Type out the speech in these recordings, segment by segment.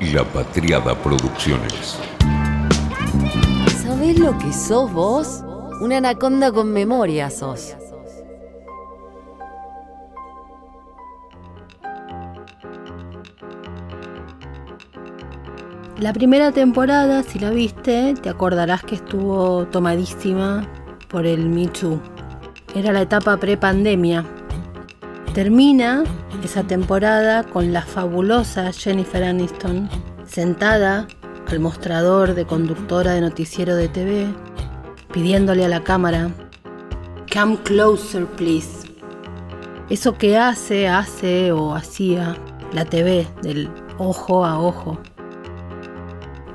La Patriada Producciones. ¿Sabés lo que sos vos? Una anaconda con memoria sos. La primera temporada, si la viste, te acordarás que estuvo tomadísima por el Me Too. Era la etapa pre-pandemia. Termina esa temporada con la fabulosa Jennifer Aniston sentada al mostrador de conductora de noticiero de TV, pidiéndole a la cámara, Come closer, please. Eso que hace, hace o hacía la TV del ojo a ojo.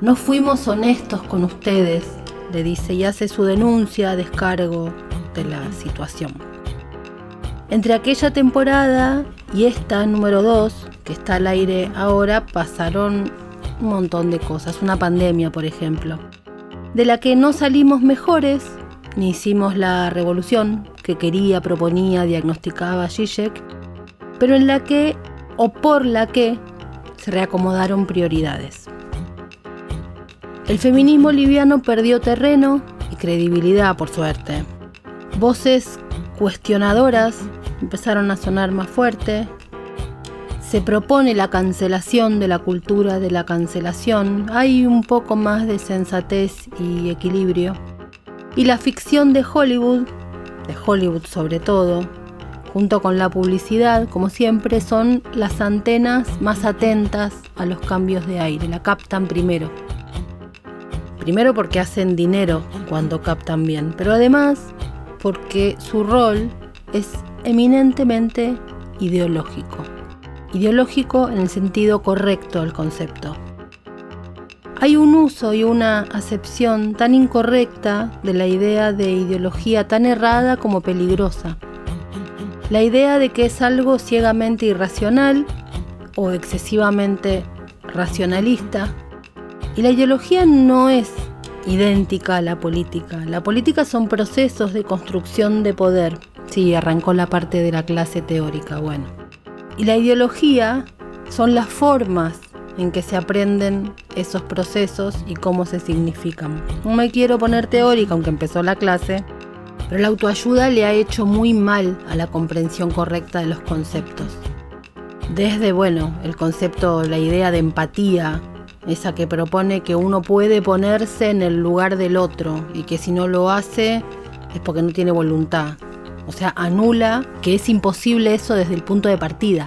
No fuimos honestos con ustedes, le dice y hace su denuncia a descargo de la situación. Entre aquella temporada y esta número 2, que está al aire ahora, pasaron un montón de cosas. Una pandemia, por ejemplo, de la que no salimos mejores, ni hicimos la revolución que quería, proponía, diagnosticaba Zizek, pero en la que, o por la que, se reacomodaron prioridades. El feminismo liviano perdió terreno y credibilidad, por suerte. Voces cuestionadoras empezaron a sonar más fuerte. Se propone la cancelación de la cultura de la cancelación. Hay un poco más de sensatez y equilibrio. Y la ficción de Hollywood, de Hollywood sobre todo, junto con la publicidad, como siempre, son las antenas más atentas a los cambios de aire. La captan primero. Primero porque hacen dinero cuando captan bien, pero además porque su rol es eminentemente ideológico. Ideológico en el sentido correcto del concepto. Hay un uso y una acepción tan incorrecta de la idea de ideología tan errada como peligrosa. La idea de que es algo ciegamente irracional o excesivamente racionalista y la ideología no es idéntica a la política. La política son procesos de construcción de poder. Sí, arrancó la parte de la clase teórica, bueno. Y la ideología son las formas en que se aprenden esos procesos y cómo se significan. No me quiero poner teórica, aunque empezó la clase, pero la autoayuda le ha hecho muy mal a la comprensión correcta de los conceptos. Desde, bueno, el concepto, la idea de empatía, esa que propone que uno puede ponerse en el lugar del otro y que si no lo hace es porque no tiene voluntad. O sea, anula que es imposible eso desde el punto de partida.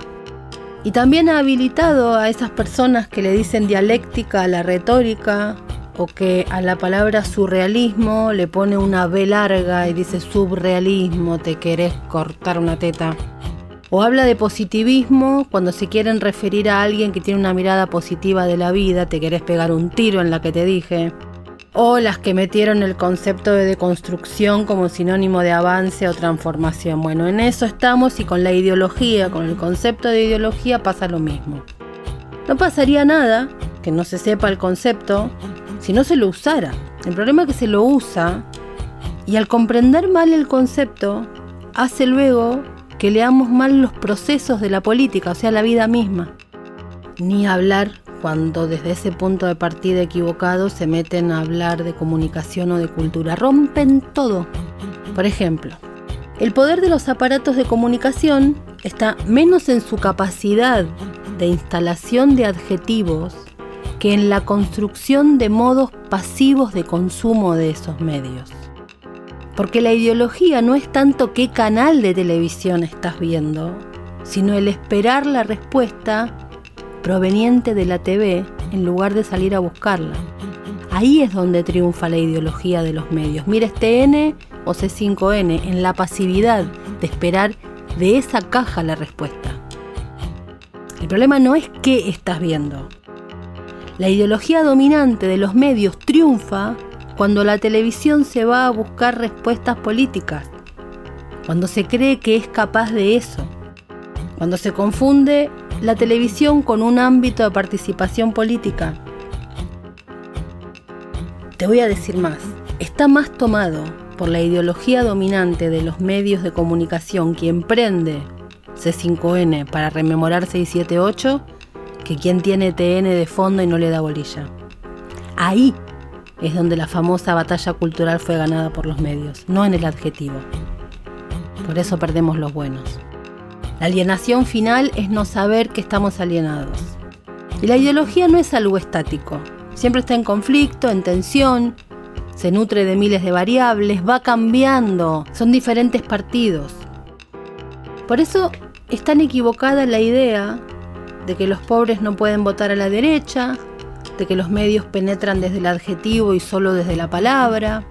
Y también ha habilitado a esas personas que le dicen dialéctica a la retórica o que a la palabra surrealismo le pone una B larga y dice subrealismo, te querés cortar una teta. O habla de positivismo cuando se quieren referir a alguien que tiene una mirada positiva de la vida, te querés pegar un tiro en la que te dije. O las que metieron el concepto de deconstrucción como sinónimo de avance o transformación. Bueno, en eso estamos y con la ideología, con el concepto de ideología pasa lo mismo. No pasaría nada que no se sepa el concepto si no se lo usara. El problema es que se lo usa y al comprender mal el concepto hace luego que leamos mal los procesos de la política, o sea, la vida misma. Ni hablar cuando desde ese punto de partida equivocado se meten a hablar de comunicación o de cultura. Rompen todo. Por ejemplo, el poder de los aparatos de comunicación está menos en su capacidad de instalación de adjetivos que en la construcción de modos pasivos de consumo de esos medios. Porque la ideología no es tanto qué canal de televisión estás viendo, sino el esperar la respuesta proveniente de la TV en lugar de salir a buscarla. Ahí es donde triunfa la ideología de los medios. Mira este N o C5N, en la pasividad de esperar de esa caja la respuesta. El problema no es qué estás viendo. La ideología dominante de los medios triunfa cuando la televisión se va a buscar respuestas políticas, cuando se cree que es capaz de eso, cuando se confunde la televisión con un ámbito de participación política. Te voy a decir más, está más tomado por la ideología dominante de los medios de comunicación que emprende C5N para rememorar 678 que quien tiene TN de fondo y no le da bolilla. Ahí es donde la famosa batalla cultural fue ganada por los medios, no en el adjetivo. Por eso perdemos los buenos. La alienación final es no saber que estamos alienados. Y la ideología no es algo estático. Siempre está en conflicto, en tensión, se nutre de miles de variables, va cambiando, son diferentes partidos. Por eso es tan equivocada la idea de que los pobres no pueden votar a la derecha, de que los medios penetran desde el adjetivo y solo desde la palabra,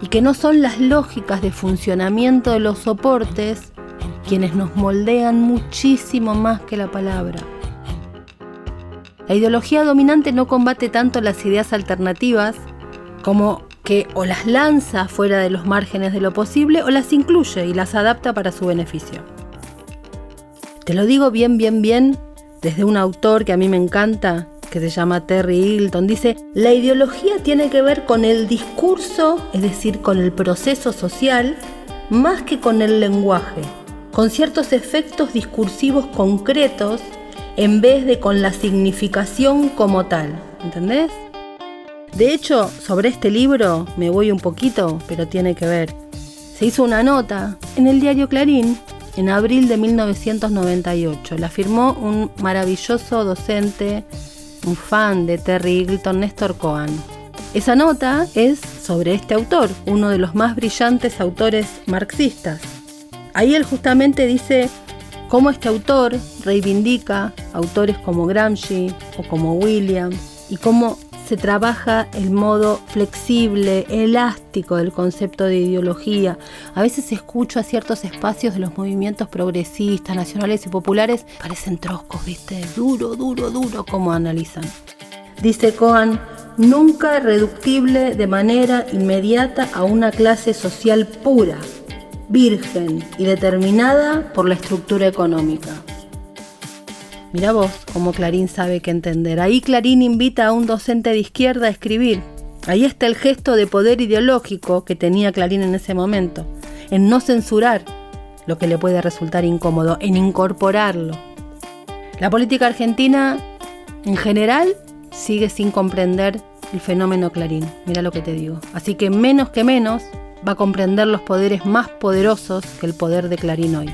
y que no son las lógicas de funcionamiento de los soportes quienes nos moldean muchísimo más que la palabra. La ideología dominante no combate tanto las ideas alternativas como que o las lanza fuera de los márgenes de lo posible o las incluye y las adapta para su beneficio. Te lo digo bien, bien, bien, desde un autor que a mí me encanta, que se llama Terry Hilton. Dice, la ideología tiene que ver con el discurso, es decir, con el proceso social, más que con el lenguaje, con ciertos efectos discursivos concretos en vez de con la significación como tal. ¿Entendés? De hecho, sobre este libro me voy un poquito, pero tiene que ver. Se hizo una nota en el diario Clarín en abril de 1998. La firmó un maravilloso docente, un fan de Terry Eagleton, Néstor Cohen. Esa nota es sobre este autor, uno de los más brillantes autores marxistas. Ahí él justamente dice cómo este autor reivindica autores como Gramsci o como Williams y cómo se trabaja el modo flexible, elástico del concepto de ideología. A veces escucho a ciertos espacios de los movimientos progresistas, nacionales y populares, parecen troscos, ¿viste? Duro, duro, duro como analizan. Dice Cohen, nunca reductible de manera inmediata a una clase social pura, virgen y determinada por la estructura económica. Mira vos cómo Clarín sabe qué entender. Ahí Clarín invita a un docente de izquierda a escribir. Ahí está el gesto de poder ideológico que tenía Clarín en ese momento, en no censurar lo que le puede resultar incómodo, en incorporarlo. La política argentina, en general, sigue sin comprender el fenómeno Clarín. Mira lo que te digo. Así que menos que menos va a comprender los poderes más poderosos que el poder de Clarín hoy.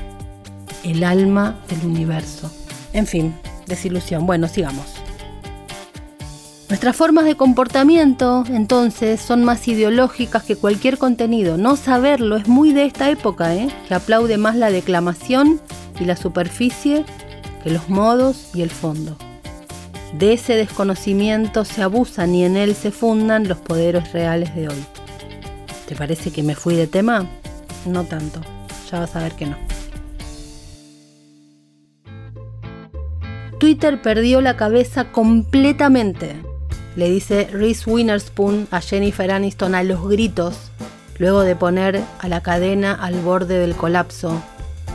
El alma del universo. En fin, desilusión. Bueno, sigamos. Nuestras formas de comportamiento, entonces, son más ideológicas que cualquier contenido. No saberlo es muy de esta época, ¿eh? que aplaude más la declamación y la superficie que los modos y el fondo. De ese desconocimiento se abusan y en él se fundan los poderes reales de hoy. ¿Te parece que me fui de tema? No tanto, ya vas a ver que no. Twitter perdió la cabeza completamente, le dice Reese Witherspoon a Jennifer Aniston a los gritos, luego de poner a la cadena al borde del colapso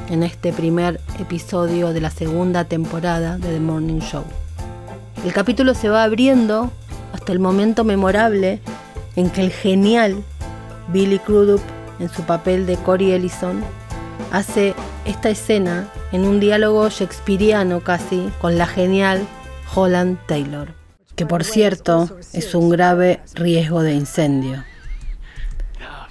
en este primer episodio de la segunda temporada de The Morning Show. El capítulo se va abriendo hasta el momento memorable en que el genial Billy Crudup, en su papel de Corey Ellison, hace esta escena en un diálogo shakespeariano casi con la genial Holland Taylor, que por cierto es un grave riesgo de incendio.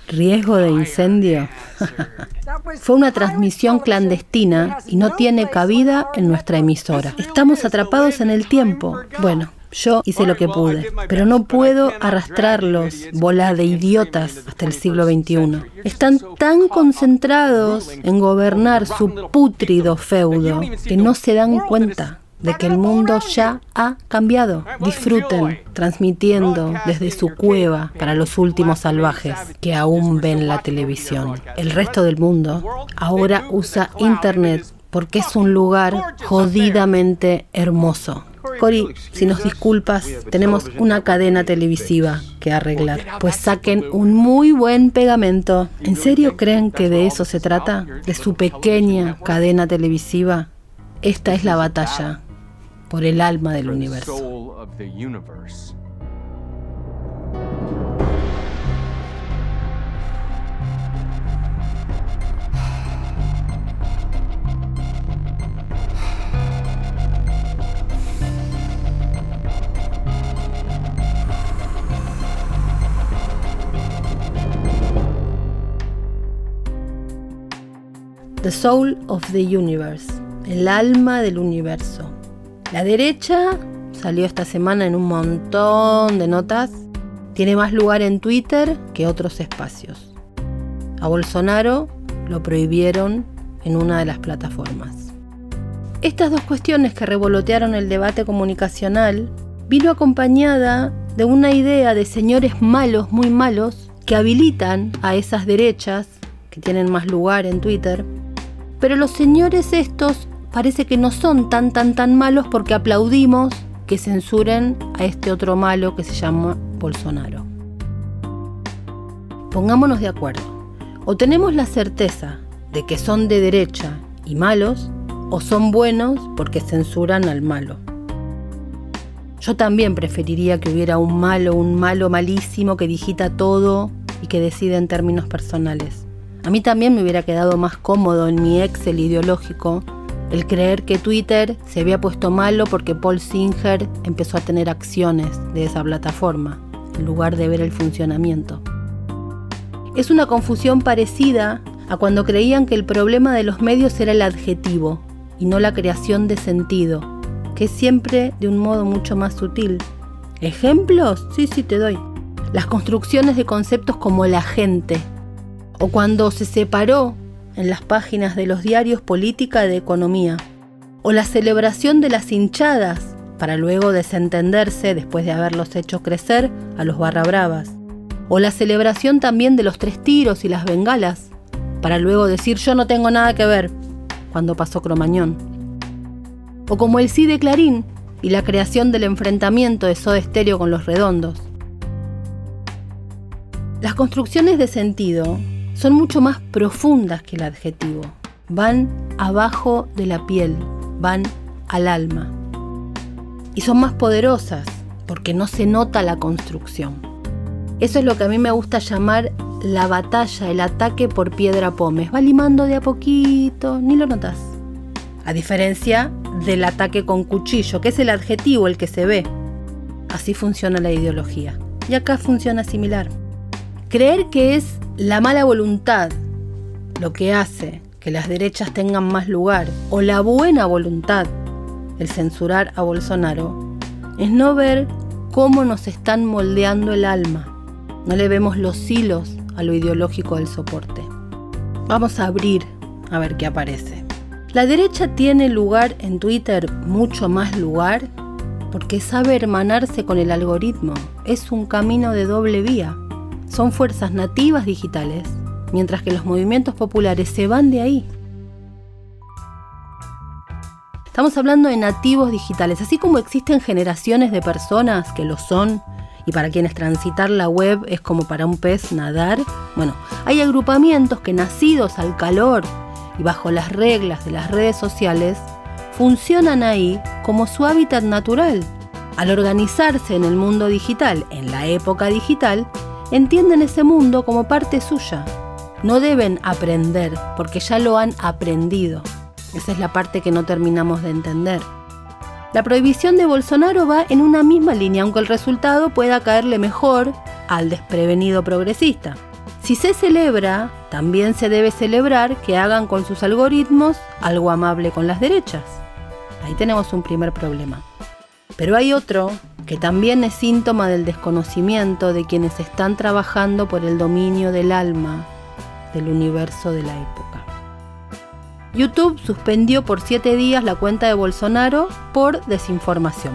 ¿Riesgo de incendio? Fue una transmisión clandestina y no tiene cabida en nuestra emisora. Estamos atrapados en el tiempo. Bueno, yo hice lo que pude, pero no puedo arrastrarlos, bola de idiotas, hasta el siglo XXI. Están tan concentrados en gobernar su pútrido feudo que no se dan cuenta de que el mundo ya ha cambiado. Disfruten transmitiendo desde su cueva para los últimos salvajes que aún ven la televisión. El resto del mundo ahora usa Internet porque es un lugar jodidamente hermoso. Cory, si nos disculpas, tenemos una cadena televisiva que arreglar. Pues saquen un muy buen pegamento. ¿En serio creen que de eso se trata? ¿De su pequeña cadena televisiva? Esta es la batalla por el alma del universo. The Soul of the Universe, el alma del universo. La derecha salió esta semana en un montón de notas, tiene más lugar en Twitter que otros espacios. A Bolsonaro lo prohibieron en una de las plataformas. Estas dos cuestiones que revolotearon el debate comunicacional vino acompañada de una idea de señores malos, muy malos, que habilitan a esas derechas, que tienen más lugar en Twitter, pero los señores estos parece que no son tan tan tan malos porque aplaudimos que censuren a este otro malo que se llama Bolsonaro. Pongámonos de acuerdo. O tenemos la certeza de que son de derecha y malos, o son buenos porque censuran al malo. Yo también preferiría que hubiera un malo, un malo malísimo que digita todo y que decide en términos personales. A mí también me hubiera quedado más cómodo en mi Excel ideológico el creer que Twitter se había puesto malo porque Paul Singer empezó a tener acciones de esa plataforma, en lugar de ver el funcionamiento. Es una confusión parecida a cuando creían que el problema de los medios era el adjetivo y no la creación de sentido, que es siempre de un modo mucho más sutil. ¿Ejemplos? Sí, sí, te doy. Las construcciones de conceptos como la gente, o cuando se separó en las páginas de los diarios política de economía, o la celebración de las hinchadas para luego desentenderse después de haberlos hecho crecer a los barra bravas, o la celebración también de los tres tiros y las bengalas, para luego decir yo no tengo nada que ver cuando pasó Cromañón, o como el sí de Clarín y la creación del enfrentamiento de Soda Estéreo con los redondos. Las construcciones de sentido son mucho más profundas que el adjetivo. Van abajo de la piel, van al alma. Y son más poderosas porque no se nota la construcción. Eso es lo que a mí me gusta llamar la batalla, el ataque por piedra pómez. Va limando de a poquito, ni lo notas. A diferencia del ataque con cuchillo, que es el adjetivo el que se ve. Así funciona la ideología. Y acá funciona similar. Creer que es la mala voluntad lo que hace que las derechas tengan más lugar, o la buena voluntad, el censurar a Bolsonaro, es no ver cómo nos están moldeando el alma. No le vemos los hilos a lo ideológico del soporte. Vamos a abrir a ver qué aparece. La derecha tiene lugar en Twitter, mucho más lugar, porque sabe hermanarse con el algoritmo. Es un camino de doble vía son fuerzas nativas digitales, mientras que los movimientos populares se van de ahí. Estamos hablando de nativos digitales, así como existen generaciones de personas que lo son, y para quienes transitar la web es como para un pez nadar, bueno, hay agrupamientos que nacidos al calor y bajo las reglas de las redes sociales, funcionan ahí como su hábitat natural. Al organizarse en el mundo digital, en la época digital, entienden ese mundo como parte suya. No deben aprender porque ya lo han aprendido. Esa es la parte que no terminamos de entender. La prohibición de Bolsonaro va en una misma línea, aunque el resultado pueda caerle mejor al desprevenido progresista. Si se celebra, también se debe celebrar que hagan con sus algoritmos algo amable con las derechas. Ahí tenemos un primer problema. Pero hay otro que también es síntoma del desconocimiento de quienes están trabajando por el dominio del alma del universo de la época. YouTube suspendió por siete días la cuenta de Bolsonaro por desinformación,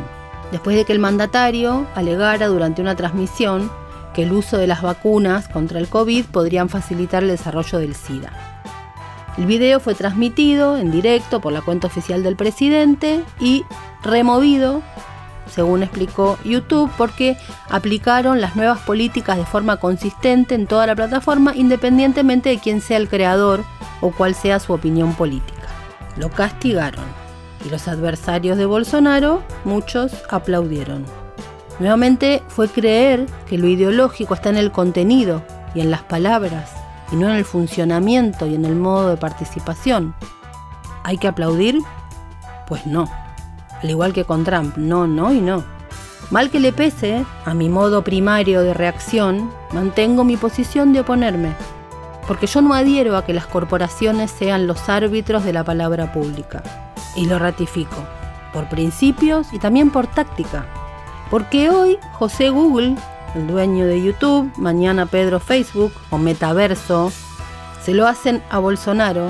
después de que el mandatario alegara durante una transmisión que el uso de las vacunas contra el COVID podrían facilitar el desarrollo del SIDA. El video fue transmitido en directo por la cuenta oficial del presidente y removido según explicó YouTube, porque aplicaron las nuevas políticas de forma consistente en toda la plataforma, independientemente de quién sea el creador o cuál sea su opinión política. Lo castigaron y los adversarios de Bolsonaro, muchos aplaudieron. Nuevamente fue creer que lo ideológico está en el contenido y en las palabras, y no en el funcionamiento y en el modo de participación. ¿Hay que aplaudir? Pues no al igual que con Trump, no, no y no. Mal que le pese, a mi modo primario de reacción, mantengo mi posición de oponerme. porque yo no adhiero a que las corporaciones sean los árbitros de la palabra pública. Y lo ratifico, por principios y también por táctica. Porque hoy José Google, el dueño de YouTube, mañana Pedro Facebook o Metaverso, se lo hacen a Bolsonaro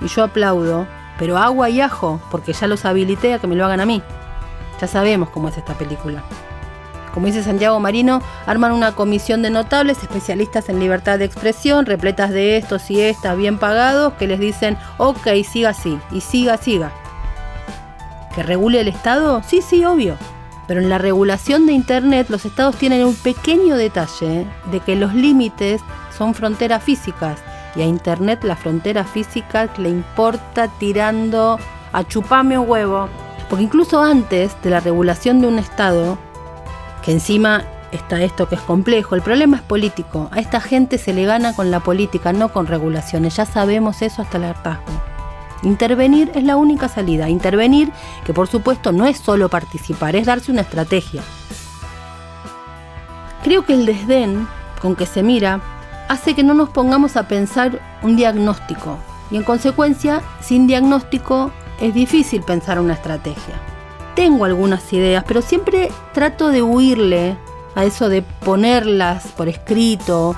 y yo aplaudo, pero agua y ajo, porque ya los habilité a que me lo hagan a mí. Ya sabemos cómo es esta película. Como dice Santiago Marino, arman una comisión de notables especialistas en libertad de expresión, repletas de estos y estas bien pagados, que les dicen, ok, siga así, y siga, siga. ¿Que regule el Estado? Sí, sí, obvio. Pero en la regulación de Internet los estados tienen un pequeño detalle de que los límites son fronteras físicas y a Internet la frontera física le importa tirando a chupame un huevo. Porque incluso antes de la regulación de un estado, que encima está esto que es complejo, el problema es político. A esta gente se le gana con la política, no con regulaciones. Ya sabemos eso hasta el hartazgo. Intervenir es la única salida. Intervenir, que por supuesto no es solo participar, es darse una estrategia. Creo que el desdén con que se mira hace que no nos pongamos a pensar un diagnóstico. Y en consecuencia, sin diagnóstico es difícil pensar una estrategia tengo algunas ideas, pero siempre trato de huirle a eso de ponerlas por escrito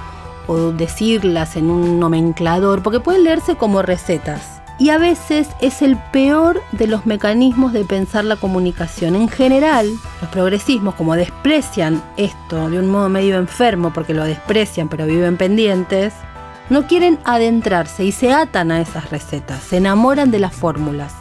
o decirlas en un nomenclador, porque pueden leerse como recetas. Y a veces es el peor de los mecanismos de pensar la comunicación. En general, los progresismos, como desprecian esto de un modo medio enfermo, porque lo desprecian pero viven pendientes, no quieren adentrarse y se atan a esas recetas, se enamoran de las fórmulas.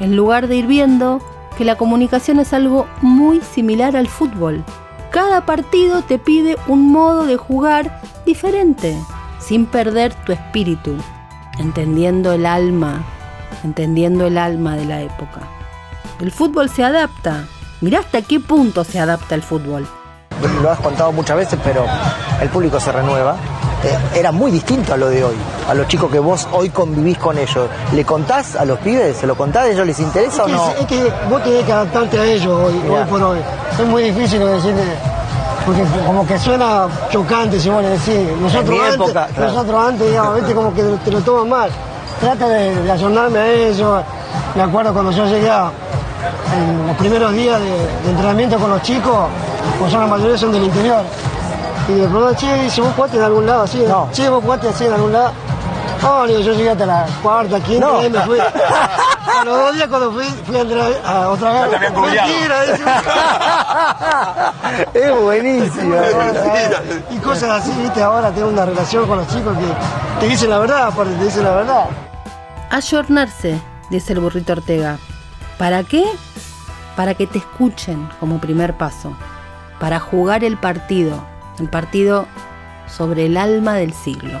En lugar de ir viendo que la comunicación es algo muy similar al fútbol. Cada partido te pide un modo de jugar diferente, sin perder tu espíritu, entendiendo el alma, entendiendo el alma de la época. El fútbol se adapta. Mirá hasta qué punto se adapta el fútbol. Lo has contado muchas veces, pero el público se renueva eh, era muy distinto a lo de hoy, a los chicos que vos hoy convivís con ellos. ¿Le contás a los pibes? ¿Se lo contás? ¿A ellos les interesa o no? Es que vos tenés que adaptarte a ellos hoy, por hoy. Es muy difícil decirle, porque como que suena chocante si vos le decís. Nosotros antes, nosotros antes, digamos, como que te lo toman mal. Trata de, de a ellos. Me acuerdo cuando yo llegué en los primeros días de, entrenamiento con los chicos, pues son la mayoría son del interior y de pronto, che, dice, vos jugaste en algún lado así. No. Che, vos jugaste así en algún lado. Oh, digo, yo llegué hasta la cuarta, quinta, no. y me fui. a los dos días cuando fui, fui a entrar a otra vez. Mentira, es buenísimo. y cosas así, viste, ahora tengo una relación con los chicos que te dicen la verdad, aparte te dicen la verdad. Ayornarse, dice el burrito Ortega. ¿Para qué? Para que te escuchen como primer paso. Para jugar el partido, el partido sobre el alma del siglo.